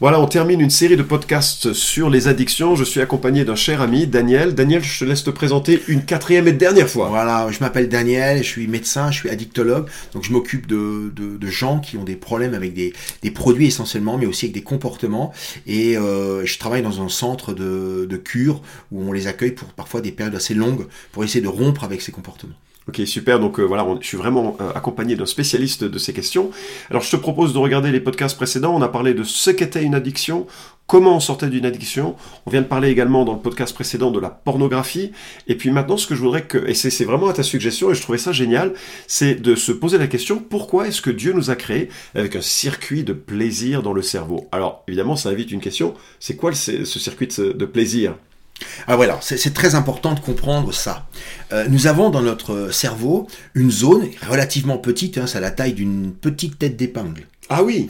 Voilà, on termine une série de podcasts sur les addictions. Je suis accompagné d'un cher ami, Daniel. Daniel, je te laisse te présenter une quatrième et dernière fois. Voilà, je m'appelle Daniel, je suis médecin, je suis addictologue, donc je m'occupe de, de, gens qui ont des problèmes avec des, des, produits essentiellement, mais aussi avec des comportements. Et euh, je travaille dans un centre de, de cure où on les accueille pour parfois des périodes assez longues pour essayer de rompre avec ces comportements. Ok, super. Donc euh, voilà, je suis vraiment euh, accompagné d'un spécialiste de ces questions. Alors je te propose de regarder les podcasts précédents. On a parlé de ce qu'était une addiction, comment on sortait d'une addiction. On vient de parler également dans le podcast précédent de la pornographie. Et puis maintenant, ce que je voudrais que, et c'est vraiment à ta suggestion, et je trouvais ça génial, c'est de se poser la question pourquoi est-ce que Dieu nous a créés avec un circuit de plaisir dans le cerveau? Alors évidemment, ça invite une question. C'est quoi ce circuit de plaisir? Ah voilà, c'est très important de comprendre ça. Euh, nous avons dans notre cerveau une zone relativement petite, hein, c'est la taille d'une petite tête d'épingle. Ah oui.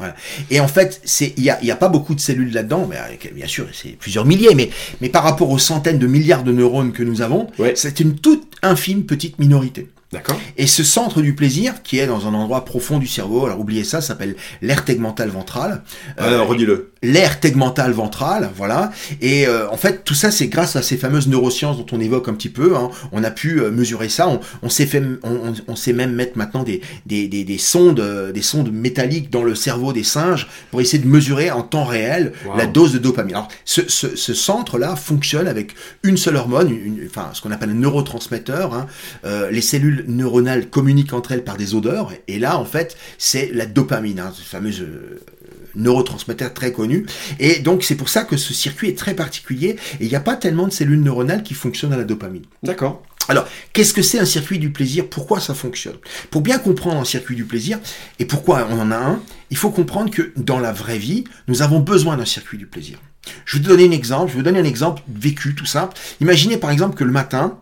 Et en fait, il n'y a, y a, pas beaucoup de cellules là-dedans, mais euh, bien sûr, c'est plusieurs milliers, mais, mais par rapport aux centaines de milliards de neurones que nous avons, c'est une toute infime petite minorité. Et ce centre du plaisir, qui est dans un endroit profond du cerveau, alors oubliez ça, s'appelle l'aire tegmentale ventrale. Euh, redis-le. L'aire tegmentale ventrale, voilà. Et euh, en fait, tout ça, c'est grâce à ces fameuses neurosciences dont on évoque un petit peu. Hein. On a pu euh, mesurer ça. On, on sait fait, on, on, sait même mettre maintenant des, des, des, des, sondes, des sondes métalliques dans le cerveau des singes pour essayer de mesurer en temps réel la dose de dopamine. Alors, ce, ce, ce centre-là fonctionne avec une seule hormone, une, enfin, ce qu'on appelle un neurotransmetteur. Hein. les cellules neuronales communiquent entre elles par des odeurs. Et là, en fait, c'est la dopamine, hein, ce fameux euh, neurotransmetteur très connu. Et donc, c'est pour ça que ce circuit est très particulier. Et il n'y a pas tellement de cellules neuronales qui fonctionnent à la dopamine. D'accord. Alors, qu'est-ce que c'est un circuit du plaisir? Pourquoi ça fonctionne? Pour bien comprendre un circuit du plaisir, et pourquoi on en a un, il faut comprendre que dans la vraie vie, nous avons besoin d'un circuit du plaisir. Je vais te donner un exemple, je vais vous donner un exemple vécu, tout simple. Imaginez par exemple que le matin,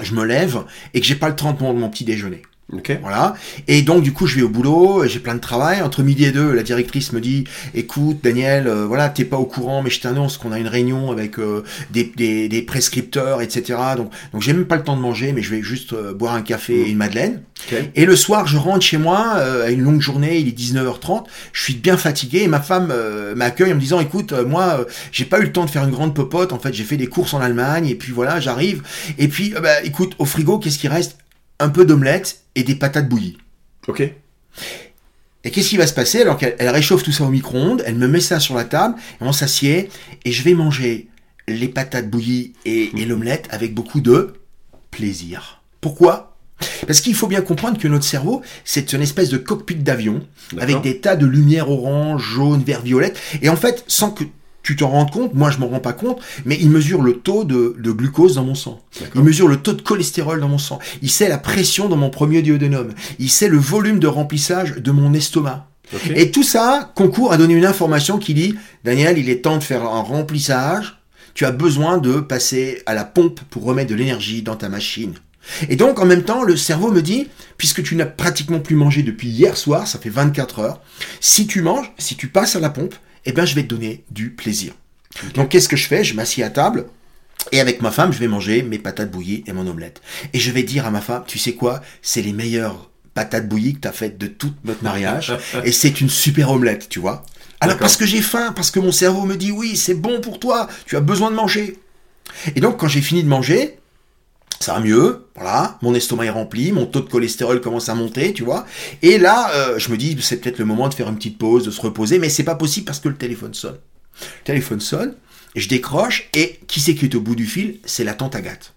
je me lève et que j'ai pas le temps de mon petit déjeuner. Okay. Voilà. Et donc du coup je vais au boulot, j'ai plein de travail. Entre midi et deux, la directrice me dit "Écoute Daniel, euh, voilà, t'es pas au courant, mais je t'annonce qu'on a une réunion avec euh, des, des, des, prescripteurs, etc. Donc donc j'ai même pas le temps de manger, mais je vais juste euh, boire un café et une madeleine. Et le soir, je rentre chez moi à une longue journée, il est 19h30, je suis bien fatigué et ma femme m'accueille en me disant "Écoute, moi j'ai pas eu le temps de faire une grande popote. En fait, j'ai fait des courses en Allemagne et puis voilà, j'arrive. Et puis bah écoute, au frigo, qu'est-ce qui reste? Un peu d'omelette et des patates bouillies. Ok. Et qu'est-ce qui va se passer alors qu'elle réchauffe tout ça au micro-ondes, elle me met ça sur la table, et on s'assied, et je vais manger les patates bouillies et, et l'omelette avec beaucoup de plaisir. Pourquoi? Parce qu'il faut bien comprendre que notre cerveau, c'est une espèce de cockpit d'avion, avec des tas de lumière orange, jaune, vert, violette, et en fait, sans que tu t'en rends compte, moi je m'en rends pas compte, mais il mesure le taux de, glucose dans mon sang. Il mesure le taux de cholestérol dans mon sang. Il sait la pression dans mon premier duodénum. Il sait le volume de remplissage de mon estomac. Et tout ça concourt à donner une information qui dit, Daniel, il est temps de faire un remplissage. Tu as besoin de passer à la pompe pour remettre de l'énergie dans ta machine. Et donc, en même temps, le cerveau me dit, puisque tu n'as pratiquement plus mangé depuis hier soir, ça fait 24 heures, si tu manges, si tu passes à la pompe, eh bien, je vais te donner du plaisir. Donc, qu'est-ce que je fais? Je m'assieds à table. Et avec ma femme, je vais manger mes patates bouillies et mon omelette. Et je vais dire à ma femme, tu sais quoi? C'est les meilleures patates bouillies que tu as faites de tout notre mariage. et c'est une super omelette, tu vois. Alors parce que j'ai faim, parce que mon cerveau me dit oui, c'est bon pour toi, tu as besoin de manger. Et donc quand j'ai fini de manger, ça va mieux, voilà, mon estomac est rempli, mon taux de cholestérol commence à monter, tu vois. Et là, euh, je me dis, c'est peut-être le moment de faire une petite pause, de se reposer, mais c'est pas possible parce que le téléphone sonne. Le téléphone sonne, je décroche, et qui c'est qui est au bout du fil? C'est la tante Agathe,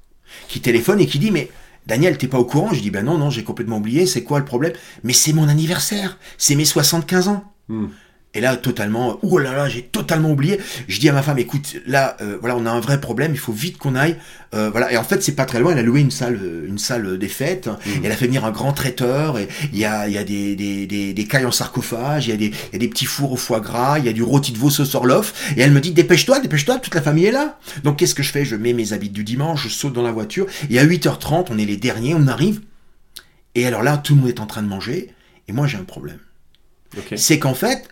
qui téléphone et qui dit, mais Daniel, t'es pas au courant? Je dis, ben non, non, j'ai complètement oublié, c'est quoi le problème? Mais c'est mon anniversaire, c'est mes 75 ans. Hmm. Et là, totalement, oh là là, j'ai totalement oublié. Je dis à ma femme, écoute, là, euh, voilà, on a un vrai problème, il faut vite qu'on aille. Euh, voilà. Et en fait, c'est pas très loin. Elle a loué une salle, euh, une salle des fêtes. Mmh. Elle a fait venir un grand traiteur. Et il y a, il y a des, des, des, des cailles en sarcophage. Il y a des, il y a des petits fours au foie gras. Il y a du rôti de veau au orlof. Et elle me dit, dépêche-toi, dépêche-toi, toute la famille est là. Donc, qu'est-ce que je fais? Je mets mes habits du dimanche, je saute dans la voiture. Et à 8h30, on est les derniers, on arrive. Et alors là, tout le monde est en train de manger. Et moi, j'ai un problème. C'est qu'en fait,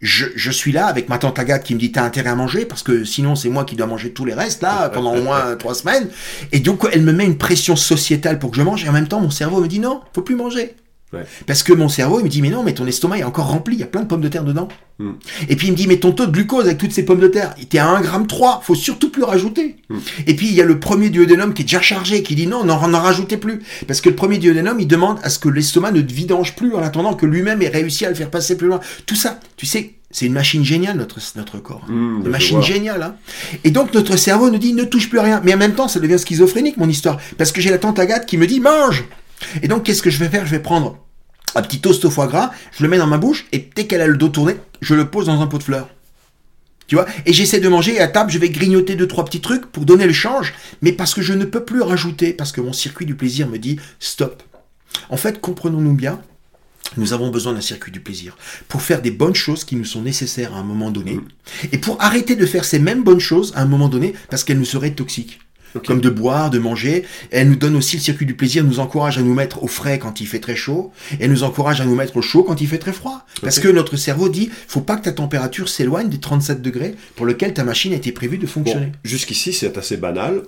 je, je suis là avec ma tante Agathe qui me dit t'as intérêt à manger parce que sinon c'est moi qui dois manger tous les restes là pendant au moins trois semaines. Et donc elle me met une pression sociétale pour que je mange et en même temps mon cerveau me dit non, faut plus manger. Ouais. Parce que mon cerveau il me dit mais non mais ton estomac est encore rempli, il y a plein de pommes de terre dedans. Mm. Et puis il me dit mais ton taux de glucose avec toutes ces pommes de terre, t'es à 1 gramme 3, faut surtout plus rajouter. Mm. Et puis il y a le premier duodénum qui est déjà chargé, qui dit non, n'en rajoutez plus. Parce que le premier duodénum, il demande à ce que l'estomac ne vidange plus en attendant que lui-même ait réussi à le faire passer plus loin. Tout ça, tu sais, c'est une machine géniale notre, notre corps. Mm, Une machine géniale. Hein. Et donc notre cerveau nous dit ne touche plus à rien. Mais en même temps, ça devient schizophrénique mon histoire. Parce que j'ai la tante Agathe qui me dit mange. Et donc qu'est-ce que je vais faire? Je vais prendre un petit toast au foie gras, je le mets dans ma bouche et dès qu'elle a le dos tourné, je le pose dans un pot de fleurs. Tu vois? Et j'essaie de manger et à table, je vais grignoter deux trois petits trucs pour donner le change, mais parce que je ne peux plus rajouter parce que mon circuit du plaisir me dit stop. En fait, comprenons-nous bien, nous avons besoin d'un circuit du plaisir pour faire des bonnes choses qui nous sont nécessaires à un moment donné et pour arrêter de faire ces mêmes bonnes choses à un moment donné parce qu'elles nous seraient toxiques. Comme de boire, de manger. Elle nous donne aussi le circuit du plaisir, nous encourage à nous mettre au frais quand il fait très chaud, et elle nous encourage à nous mettre au chaud quand il fait très froid. Parce que notre cerveau dit, faut pas que ta température s'éloigne des 37 degrés pour lequel ta machine a été prévue de fonctionner. Bon, jusqu'ici, c'est assez banal.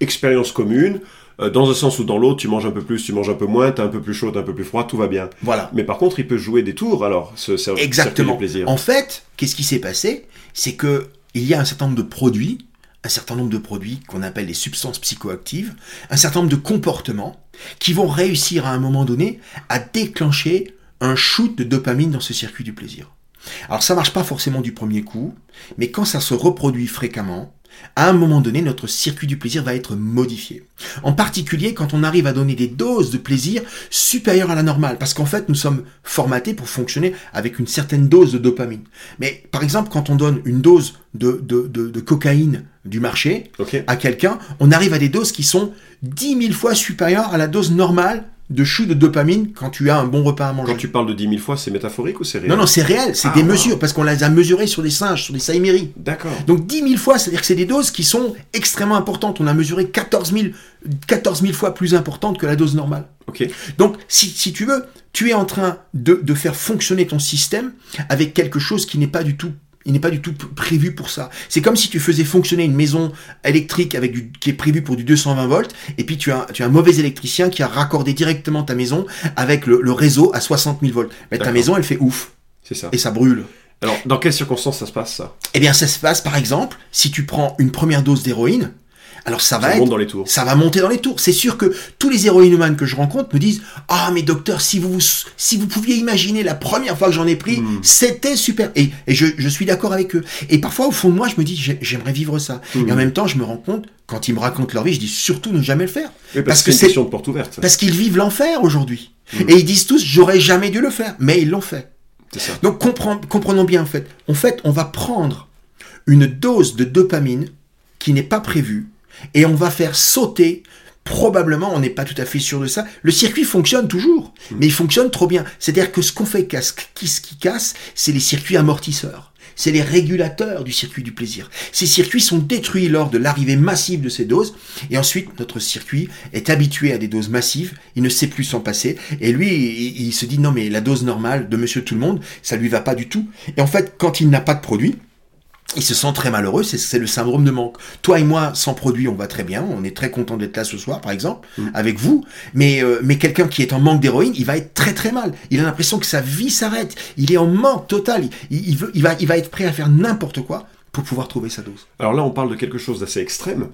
Expérience commune. euh, dans un sens ou dans l'autre, tu manges un peu plus, tu manges un peu moins, t'es un peu plus chaud, t'es un peu plus froid, tout va bien. Voilà. Mais par contre, il peut jouer des tours, alors, ce ce- Exactement. du plaisir. En fait, qu'est-ce qui s'est passé? C'est que il y a un certain nombre de produits, un certain nombre de produits qu'on appelle les substances psychoactives, un certain nombre de comportements qui vont réussir à un moment donné à déclencher un shoot de dopamine dans ce circuit du plaisir. Alors ça marche pas forcément du premier coup, mais quand ça se reproduit fréquemment, à un moment donné, notre circuit du plaisir va être modifié. En particulier quand on arrive à donner des doses de plaisir supérieures à la normale, parce qu'en fait, nous sommes formatés pour fonctionner avec une certaine dose de dopamine. Mais par exemple, quand on donne une dose de, de, de, de cocaïne du marché à quelqu'un, on arrive à des doses qui sont 10 000 fois supérieures à la dose normale de shoot de dopamine quand tu as un bon repas à manger. Quand tu parles de 10 000 fois, c'est métaphorique ou c'est réel? Non, non, c'est réel, c'est Ah. des mesures, parce qu'on les a mesurées sur des singes, sur des saïméries. D'accord. Donc 10 000 fois, c'est-à-dire que c'est des doses qui sont extrêmement importantes. On a mesuré 14 000, 14 000 fois plus importantes que la dose normale. Ok. Donc, si, si tu veux, tu es en train de, de faire fonctionner ton système avec quelque chose qui n'est pas du tout il n'est pas du tout prévu pour ça. C'est comme si tu faisais fonctionner une maison électrique avec du, qui est prévue pour du 220 volts, et puis tu as, tu as un mauvais électricien qui a raccordé directement ta maison avec le, le réseau à 60 000 volts. Mais ta maison, elle fait ouf, C'est ça. et ça brûle. Alors, dans quelles circonstances ça se passe, ça? Eh bien, ça se passe, par exemple, si tu prends une première dose d'héroïne, alors ça va Ça être monte dans les tours. ça va monter dans les tours. C'est sûr que tous les héroïnomanes que je rencontre me disent Ah, mais docteur, si vous, si vous pouviez imaginer la première fois que j'en ai pris, Mm. c'était super. Et, et je, je suis d'accord avec eux. Et parfois, au fond de moi, je me dis J'ai- J'aimerais vivre ça. Mm. Et en même temps, je me rends compte, quand ils me racontent leur vie, je dis surtout ne jamais le faire. Oui, parce parce, que c'est une question de porte ouverte. Parce qu'ils vivent l'enfer aujourd'hui. Mm. Et ils disent tous J'aurais jamais dû le faire. Mais ils l'ont fait. Ça. Donc compren- comprenons bien en fait. En fait, on va prendre une dose de dopamine qui n'est pas prévue et on va faire sauter. Probablement, on n'est pas tout à fait sûr de ça. Le circuit fonctionne toujours, mais il fonctionne trop bien. C'est-à-dire que ce qu'on fait casse, qui, ce qui casse, c'est les circuits amortisseurs. C'est les régulateurs du circuit du plaisir. Ces circuits sont détruits lors de l'arrivée massive de ces doses, et ensuite notre circuit est habitué à des doses massives, il ne sait plus s'en passer, et lui, il, il se dit non mais la dose normale de Monsieur Tout le Monde, ça lui va pas du tout. Et en fait, quand il n'a pas de produit, il se sent très malheureux, c'est- le syndrome de manque. Toi et moi, sans produit, on va très bien, on est très content d'être là ce soir, par exemple, Mm. avec vous, mais, euh, mais quelqu'un qui est en manque d'héroïne, il va être très très mal. Il a l'impression que sa vie s'arrête, il est en manque total, il, il veut, il, va, il va être prêt à faire n'importe quoi pour pouvoir trouver sa dose. Alors là, on parle de quelque chose d'assez extrême,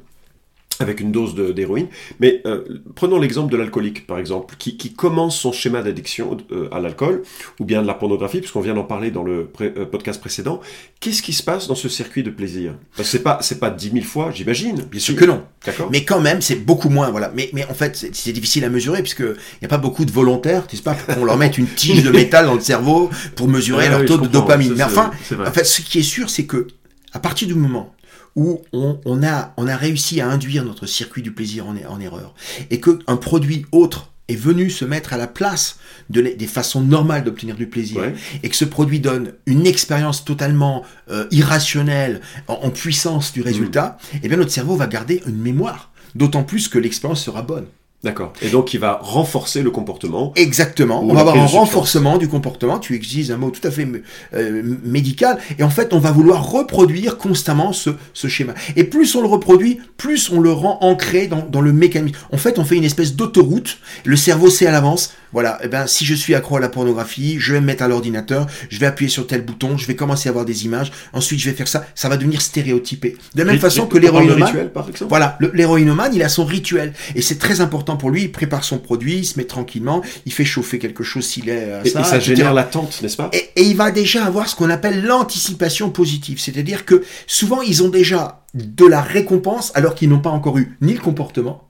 avec une dose d'héroïne. Mais euh, prenons l'exemple de l'alcoolique, par exemple, qui, qui commence son schéma d'addiction euh, à l'alcool, ou bien de la pornographie, puisqu'on vient d'en parler dans le pré- euh, podcast précédent. Qu'est-ce qui se passe dans ce circuit de plaisir? Parce que c'est pas, c'est pas 10 000 fois, j'imagine. Bien sûr que non. D'accord Mais quand même, c'est beaucoup moins, voilà. Mais, mais en fait, c'est difficile à mesurer puisque il n'y a pas beaucoup de volontaires, tu sais pas, qu'on leur mette une tige de métal dans le cerveau pour mesurer leur oui, taux de dopamine. Mais enfin, en fait, ce qui est sûr, c'est que à partir du moment où on, on a, on a réussi à induire notre circuit du plaisir en, en erreur et qu'un produit autre est venu se mettre à la place de les- des façons normales d'obtenir du plaisir Ouais. et que ce produit donne une expérience totalement euh, irrationnelle en, en puissance du résultat, eh bien notre cerveau va garder une mémoire. D'autant plus que l'expérience sera bonne. D'accord. Et donc, il va renforcer le comportement. Exactement. On va avoir un renforcement du comportement. Tu utilises un mot tout à fait euh, médical. Et en fait, on va vouloir reproduire constamment ce, ce schéma. Et plus on le reproduit, plus on le rend ancré dans, dans le mécanisme. En fait, on fait une espèce d'autoroute. Le cerveau sait à l'avance. Voilà. Eh ben, si je suis accro à la pornographie, je vais me mettre à l'ordinateur, je vais appuyer sur tel bouton, je vais commencer à voir des images. Ensuite, je vais faire ça. Ça va devenir stéréotypé. De la même façon que l'héroïnomane. rituel, par exemple? Voilà, l'héroïnomane, il a son rituel. Et c'est très important pour lui. Il prépare son produit, il se met tranquillement, il fait chauffer quelque chose s'il est à Et, ça. et ça etc. génère l'attente, n'est-ce pas? Et, et il va déjà avoir ce qu'on appelle l'anticipation positive. C'est-à-dire que souvent, ils ont déjà de la récompense alors qu'ils n'ont pas encore eu ni le comportement.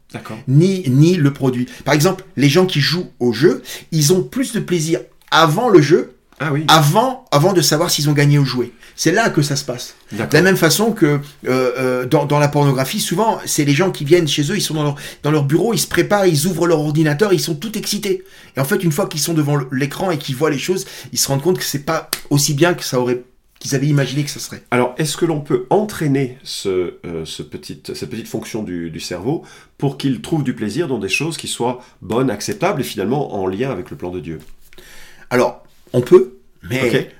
Ni, ni le produit. Par exemple, les gens qui jouent au jeu, ils ont plus de plaisir avant le jeu, Ah oui. avant, avant de savoir s'ils ont gagné ou joué. C'est là que ça se passe. De la même façon que euh, euh, dans, dans la pornographie, souvent, c'est les gens qui viennent chez eux, ils sont dans leur, dans leur bureau, ils se préparent, ils ouvrent leur ordinateur, ils sont tout excités. Et en fait, une fois qu'ils sont devant l'écran et qu'ils voient les choses, ils se rendent compte que c'est pas aussi bien que ça aurait qu'ils avaient imaginé que ça serait. Alors, est-ce que l'on peut entraîner ce, euh, ce petite, cette petite fonction du, du cerveau pour qu'il trouve du plaisir dans des choses qui soient bonnes, acceptables et finalement en lien avec le plan de Dieu? Alors, on peut,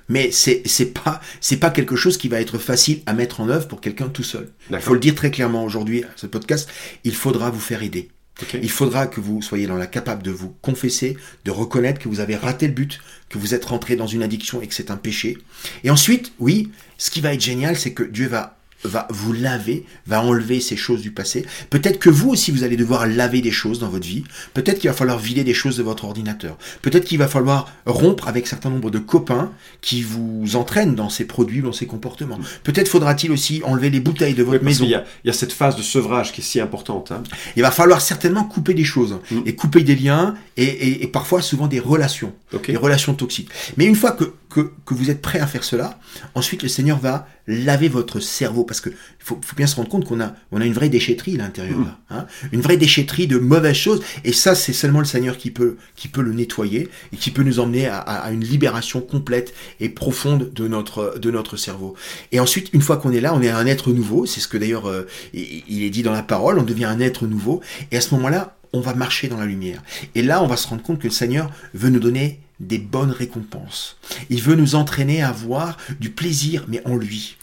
mais c'est c'est pas c'est pas quelque chose qui va être facile à mettre en œuvre pour quelqu'un tout seul. Il faut le dire très clairement aujourd'hui, à ce podcast, il faudra vous faire aider. Il faudra que vous soyez dans la capable de vous confesser, de reconnaître que vous avez raté le but, que vous êtes rentré dans une addiction et que c'est un péché. Et ensuite, oui, ce qui va être génial, c'est que Dieu va va vous laver, va enlever ces choses du passé. Peut-être que vous aussi, vous allez devoir laver des choses dans votre vie. Peut-être qu'il va falloir vider des choses de votre ordinateur. Peut-être qu'il va falloir rompre avec certain nombre de copains qui vous entraînent dans ces produits, dans ces comportements. Peut-être faudra-t-il aussi enlever les bouteilles de votre maison. qu'il y a, il y a cette phase de sevrage qui est si importante. hein. Il va falloir certainement couper des choses Mm. et couper des liens et, et- et parfois souvent des relations, Ok. des relations toxiques. Mais une fois que, que, que vous êtes prêt à faire cela, ensuite le Seigneur va laver votre cerveau parce que faut, faut bien se rendre compte qu'on a, on a une vraie déchetterie à l'intérieur, Mm. là, hein. une vraie déchetterie de mauvaises choses et ça c'est seulement le Seigneur qui peut, qui peut le nettoyer et qui peut nous emmener à, à- à une libération complète et profonde de notre, de notre cerveau. Et ensuite, une fois qu'on est là, on est un être nouveau. C'est ce que d'ailleurs euh, il il est dit dans la parole. On devient un être nouveau. Et à ce moment-là, on va marcher dans la lumière. Et là, on va se rendre compte que le Seigneur veut nous donner des bonnes récompenses. Il veut nous entraîner à avoir du plaisir, mais en lui.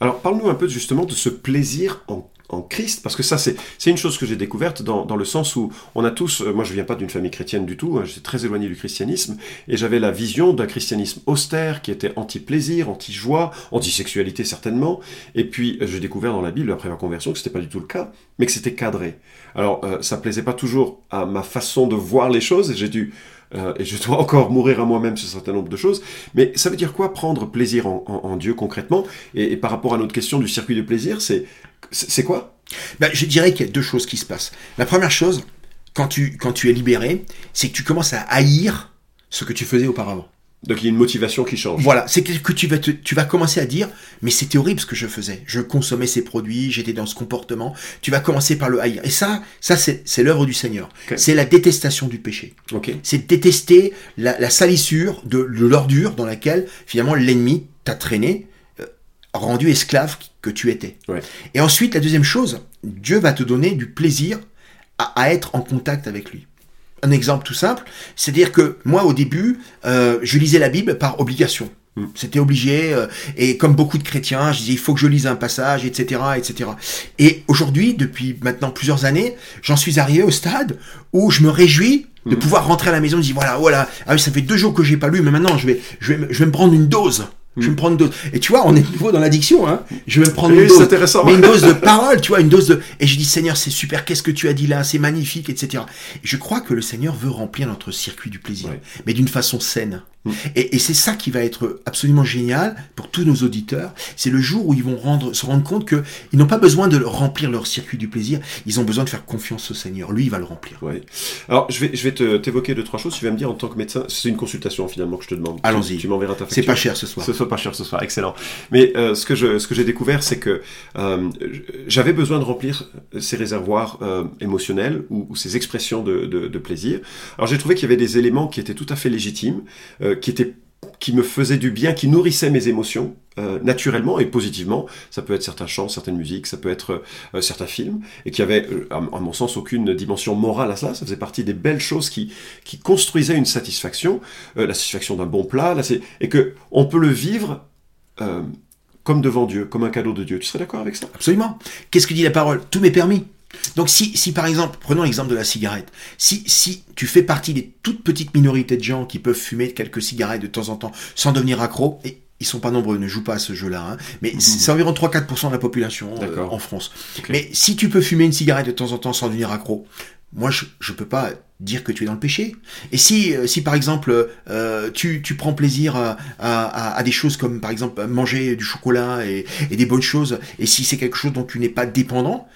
Alors, parle-nous un peu justement de ce plaisir en, en Christ, parce que ça, c'est une chose que j'ai découverte dans, dans le sens où on a tous, euh, moi je viens pas d'une famille chrétienne du tout, hein, j'étais très éloigné du christianisme, et j'avais la vision d'un christianisme austère qui était anti-plaisir, anti-joie, anti-sexualité certainement, et puis euh, j'ai découvert dans la Bible, après ma conversion, que c'était pas du tout le cas, mais que c'était cadré. Alors, euh, ça plaisait pas toujours à ma façon de voir les choses, et j'ai dû euh, et je dois encore mourir à moi-même sur un certain nombre de choses. Mais ça veut dire quoi prendre plaisir en, en- en Dieu concrètement? Et, et par rapport à notre question du circuit de plaisir, c'est c'est quoi? Ben, je dirais qu'il y a deux choses qui se passent. La première chose, quand tu, quand tu es libéré, c'est que tu commences à haïr ce que tu faisais auparavant. Donc il y a une motivation qui change. Voilà, c'est que tu vas, te- tu vas commencer à dire, mais c'était horrible ce que je faisais. Je consommais ces produits, j'étais dans ce comportement. Tu vas commencer par le haïr. Et ça, ça c'est l'œuvre du Seigneur. C'est la détestation du péché. C'est détester la, la salissure de, de l'ordure dans laquelle finalement l'ennemi t'a traîné, euh, rendu esclave que tu étais. Ouais. Et ensuite, la deuxième chose, Dieu va te donner du plaisir à, à être en contact avec lui. Un exemple tout simple, c'est-à-dire que moi au début, euh, je lisais la Bible par obligation. Mm. C'était obligé, euh, et comme beaucoup de chrétiens, je disais il faut que je lise un passage, etc., etc. Et aujourd'hui, depuis maintenant plusieurs années, j'en suis arrivé au stade où je me réjouis de Mm. pouvoir rentrer à la maison et dire voilà, voilà, ah oui, ça fait deux jours que j'ai pas lu, mais maintenant je vais, je vais, je vais me prendre une dose. Je vais Mm. me prendre une dose. Et tu vois, on est de nouveau dans l'addiction, hein. Je vais me prendre Oui, une dose. intéressant. Mais une dose de parole, tu vois, une dose de. Et je dis, Seigneur, c'est super, qu'est-ce que tu as dit là, c'est magnifique, etc. Et je crois que le Seigneur veut remplir notre circuit du plaisir, mais d'une façon saine. Mm. Et, et c'est ça qui va être absolument génial pour tous nos auditeurs. C'est le jour où ils vont rendre, se rendre compte que ils n'ont pas besoin de remplir leur circuit du plaisir, ils ont besoin de faire confiance au Seigneur. Lui, il va le remplir. Ouais. Alors je vais je vais t'évoquer deux trois choses. Tu vas me dire en tant que médecin, c'est une consultation finalement que je te demande. Tu- Allons-y. Tu, m'enverras ta C'est facture. pas cher ce soir. Ce soit pas cher ce soir, excellent. Mais euh, ce que je ce que j'ai découvert, c'est que euh, j'avais besoin de remplir ces réservoirs euh, émotionnels ou, ou ces expressions de, de, de plaisir. Alors j'ai trouvé qu'il y avait des éléments qui étaient tout à fait légitimes, euh, qui étaient qui me faisaient du bien, qui nourrissaient mes émotions euh, naturellement et positivement. Ça peut être certains chants, certaines musiques, ça peut être euh, certains films, et qui avaient, euh, à, mon sens, aucune dimension morale à cela. Ça faisait partie des belles choses qui, qui construisaient une satisfaction, la satisfaction d'un bon plat, là, et que on peut le vivre comme devant Dieu, comme un cadeau de Dieu. Tu serais d'accord avec ça? Absolument. Qu'est-ce que dit la parole? Tout m'est permis. Donc si, si par exemple, prenons l'exemple de la cigarette, si, si tu fais partie des toutes petites minorités de gens qui peuvent fumer quelques cigarettes de temps en temps sans devenir accro, et ils sont pas nombreux, ne jouent pas à ce jeu-là, hein, mais mhm. c'est environ 3-4% de la population euh, en France. Mais si tu peux fumer une cigarette de temps en temps sans devenir accro, moi je, je peux pas dire que tu es dans le péché. Et si, euh, si par exemple, euh, tu, tu prends plaisir à, à, à, des choses comme par exemple manger du chocolat et, et des bonnes choses, et si c'est quelque chose dont tu n'es pas dépendant,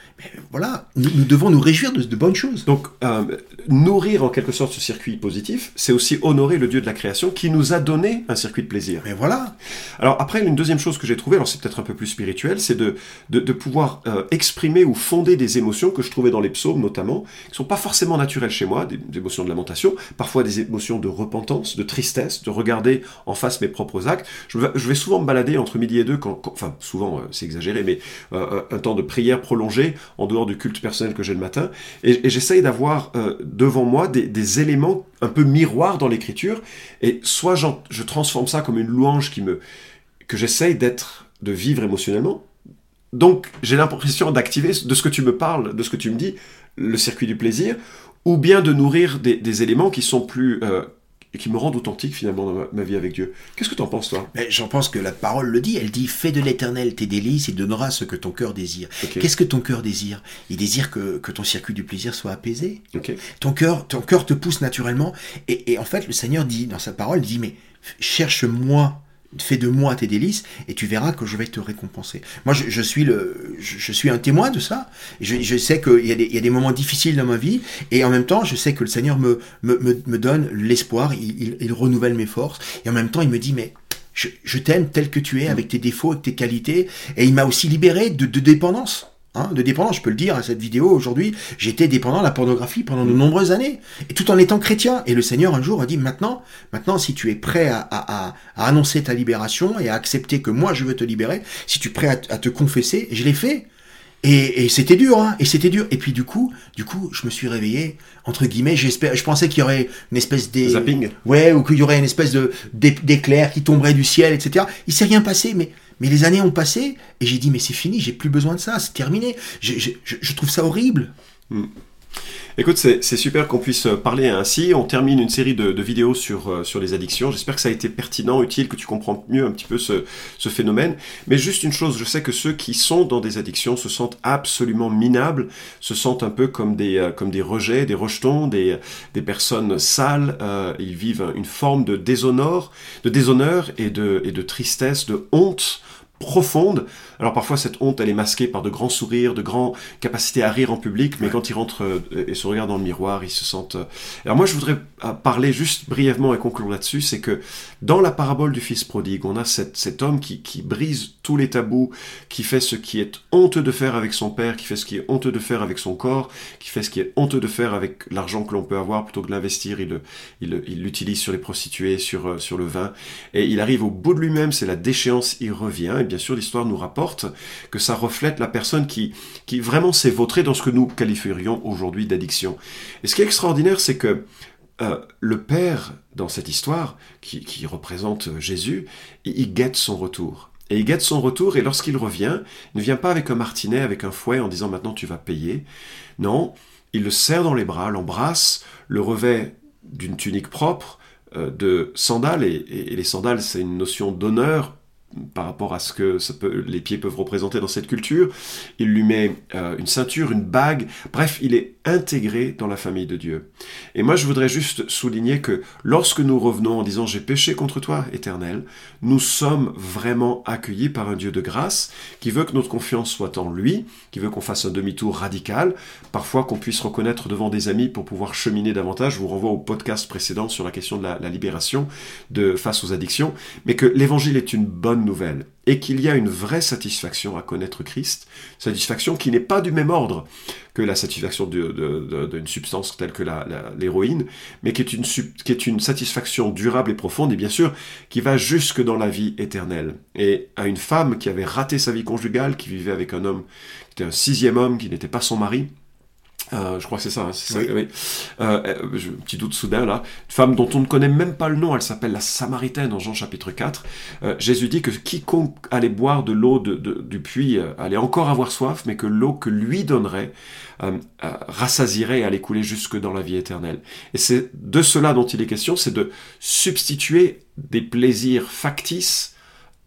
voilà, nous, devons nous réjouir de, de bonnes choses. Donc, euh, nourrir en quelque sorte ce circuit positif, c'est aussi honorer le Dieu de la création qui nous a donné un circuit de plaisir. Mais voilà. Alors après, une deuxième chose que j'ai trouvée, alors c'est peut-être un peu plus spirituel, c'est de, de, de, pouvoir euh, exprimer ou fonder des émotions que je trouvais dans les psaumes notamment, qui sont pas forcément naturelles chez moi, des, émotions de lamentation, parfois des émotions de repentance, de tristesse, de regarder en face mes propres actes. Je vais, souvent me balader entre midi et deux, quand, enfin souvent euh, c'est exagéré, mais un temps de prière prolongé en dehors du culte personnel que j'ai le matin, et, j'essaye d'avoir euh, devant moi des, éléments un peu miroirs dans l'écriture, et soit je transforme ça comme une louange qui me que j'essaye d'être, de vivre émotionnellement. Donc j'ai l'impression d'activer de ce que tu me parles, de ce que tu me dis, le circuit du plaisir, ou bien de nourrir des, éléments qui sont plus euh, et qui me rendent authentique finalement dans ma, vie avec Dieu. Qu'est-ce que tu en penses toi? J'en pense que la parole le dit, elle dit fais de l'éternel tes délices et donnera ce que ton cœur désire. Qu'est-ce que ton cœur désire? Il désire que, que, ton circuit du plaisir soit apaisé. Ton cœur ton cœur te pousse naturellement et, et en fait le Seigneur dit dans sa parole, il dit mais cherche-moi fais de moi tes délices et tu verras que je vais te récompenser. Moi, je, suis le, je, suis un témoin de ça. Je, je sais qu'il y, a des, il y a des moments difficiles dans ma vie et en même temps, je sais que le Seigneur me, me, me, donne l'espoir, il, il, renouvelle mes forces et en même temps, il me dit mais je, je t'aime tel que tu es avec tes défauts, avec tes qualités et il m'a aussi libéré de, de dépendance. Hein, de dépendance, je peux le dire à cette vidéo aujourd'hui, j'étais dépendant de la pornographie pendant de nombreuses années, et tout en étant chrétien. Et le Seigneur un jour a dit maintenant, maintenant si tu es prêt à, à, à, annoncer ta libération et à accepter que moi je veux te libérer, si tu es prêt à, te confesser, je l'ai fait. Et, et c'était dur, hein, et c'était dur. Et puis du coup, du coup, je me suis réveillé entre guillemets. J'espère, je pensais qu'il y aurait une espèce de zapping, ouais, ou qu'il y aurait une espèce de d'éclair qui tomberait du ciel, etc. Il s'est rien passé, mais mais les années ont passé et j'ai dit mais c'est fini, j'ai plus besoin de ça, c'est terminé. Je, trouve ça horrible. Hmm. Écoute, c'est super qu'on puisse parler ainsi. On termine une série de, vidéos sur, euh, sur les addictions. J'espère que ça a été pertinent, utile, que tu comprends mieux un petit peu ce, phénomène. Mais juste une chose, je sais que ceux qui sont dans des addictions se sentent absolument minables, se sentent un peu comme des, euh, comme des rejets, des rejetons, des, des personnes sales. Euh, ils vivent une forme de déshonneur, de déshonneur et de, et de tristesse, de honte profonde. Alors parfois cette honte elle est masquée par de grands sourires, de grandes capacités à rire en public, mais quand ils rentrent euh, et se regardent dans le miroir, ils se sentent... Euh, Alors moi je voudrais euh, parler juste brièvement et conclure là-dessus, c'est que dans la parabole du fils prodigue, on a cet, cet homme qui, qui brise tous les tabous, qui fait ce qui est honteux de faire avec son père, qui fait ce qui est honteux de faire avec son corps, qui fait ce qui est honteux de faire avec l'argent que l'on peut avoir, plutôt que de l'investir, il l'utilise il, sur les prostituées, sur, sur le vin, et il arrive au bout de lui-même, c'est la déchéance, il revient, bien sûr, l'histoire nous rapporte que ça reflète la personne qui, qui vraiment s'est vautrée dans ce que nous qualifierions aujourd'hui d'addiction. Et ce qui est extraordinaire, c'est que euh, le Père, dans cette histoire, qui, représente Jésus, il, guette son retour. Et il guette son retour, et lorsqu'il revient, il ne vient pas avec un martinet, avec un fouet, en disant maintenant tu vas payer. Non, il le serre dans les bras, l'embrasse, le revêt d'une tunique propre, euh, de sandales, et les sandales c'est une notion d'honneur par rapport à ce que les pieds peuvent représenter dans cette culture. Il lui met euh, une ceinture, une bague. Bref, il est intégré dans la famille de Dieu. Et moi, je voudrais juste souligner que lorsque nous revenons en disant j'ai péché contre toi, éternel, nous sommes vraiment accueillis par un Dieu de grâce qui veut que notre confiance soit en lui, qui veut qu'on fasse un demi-tour radical, parfois qu'on puisse reconnaître devant des amis pour pouvoir cheminer davantage. Je vous renvoie au podcast précédent sur la question de la, la libération de face aux addictions, mais que l'évangile est une bonne nouvelle. Et qu'il y a une vraie satisfaction à connaître Christ, satisfaction qui n'est pas du même ordre que la satisfaction d'une substance telle que l'héroïne, mais qui est, une, satisfaction durable et profonde, et bien sûr qui va jusque dans la vie éternelle. Et à une femme qui avait raté sa vie conjugale, qui vivait avec un homme, qui était un sixième homme, qui n'était pas son mari, euh, je crois que c'est ça, hein, c'est ça. Oui. Euh, euh petit doute soudain là. Une femme dont on ne connaît même pas le nom, elle s'appelle la Samaritaine en Jean chapitre 4. Euh, Jésus dit que quiconque allait boire de l'eau de, du puits allait encore avoir soif, mais que l'eau que lui donnerait rassasierait et allait couler jusque dans la vie éternelle. Et c'est de cela dont il est question, c'est de substituer des plaisirs factices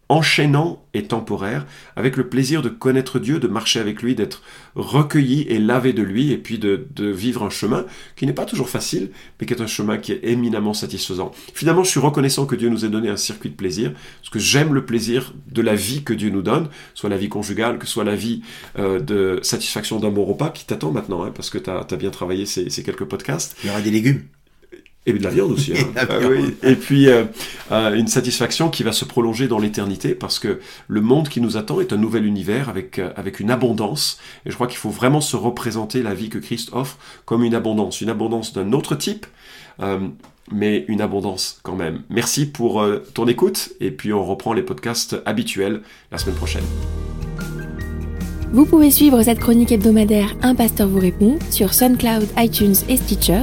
enchaînant et temporaire, avec le plaisir de connaître Dieu, de marcher avec lui, d'être recueilli et lavé de lui, et puis de, vivre un chemin qui n'est pas toujours facile, mais qui est un chemin qui est éminemment satisfaisant. Finalement, je suis reconnaissant que Dieu nous ait donné un circuit de plaisir, parce que j'aime le plaisir de la vie que Dieu nous donne, soit la vie conjugale, que soit la vie euh, de satisfaction d'un bon repas, qui t'attend maintenant, hein, parce que tu as, bien travaillé ces, ces quelques podcasts. Il y aura des légumes. Et de la viande aussi. Hein. Ah et puis euh, euh, une satisfaction qui va se prolonger dans l'éternité parce que le monde qui nous attend est un nouvel univers avec, euh, avec une abondance. Et je crois qu'il faut vraiment se représenter la vie que Christ offre comme une abondance. Une abondance d'un autre type, mais une abondance quand même. Merci pour ton écoute et puis on reprend les podcasts habituels la semaine prochaine. Vous pouvez suivre cette chronique hebdomadaire Un pasteur vous répond sur SoundCloud, iTunes et Stitcher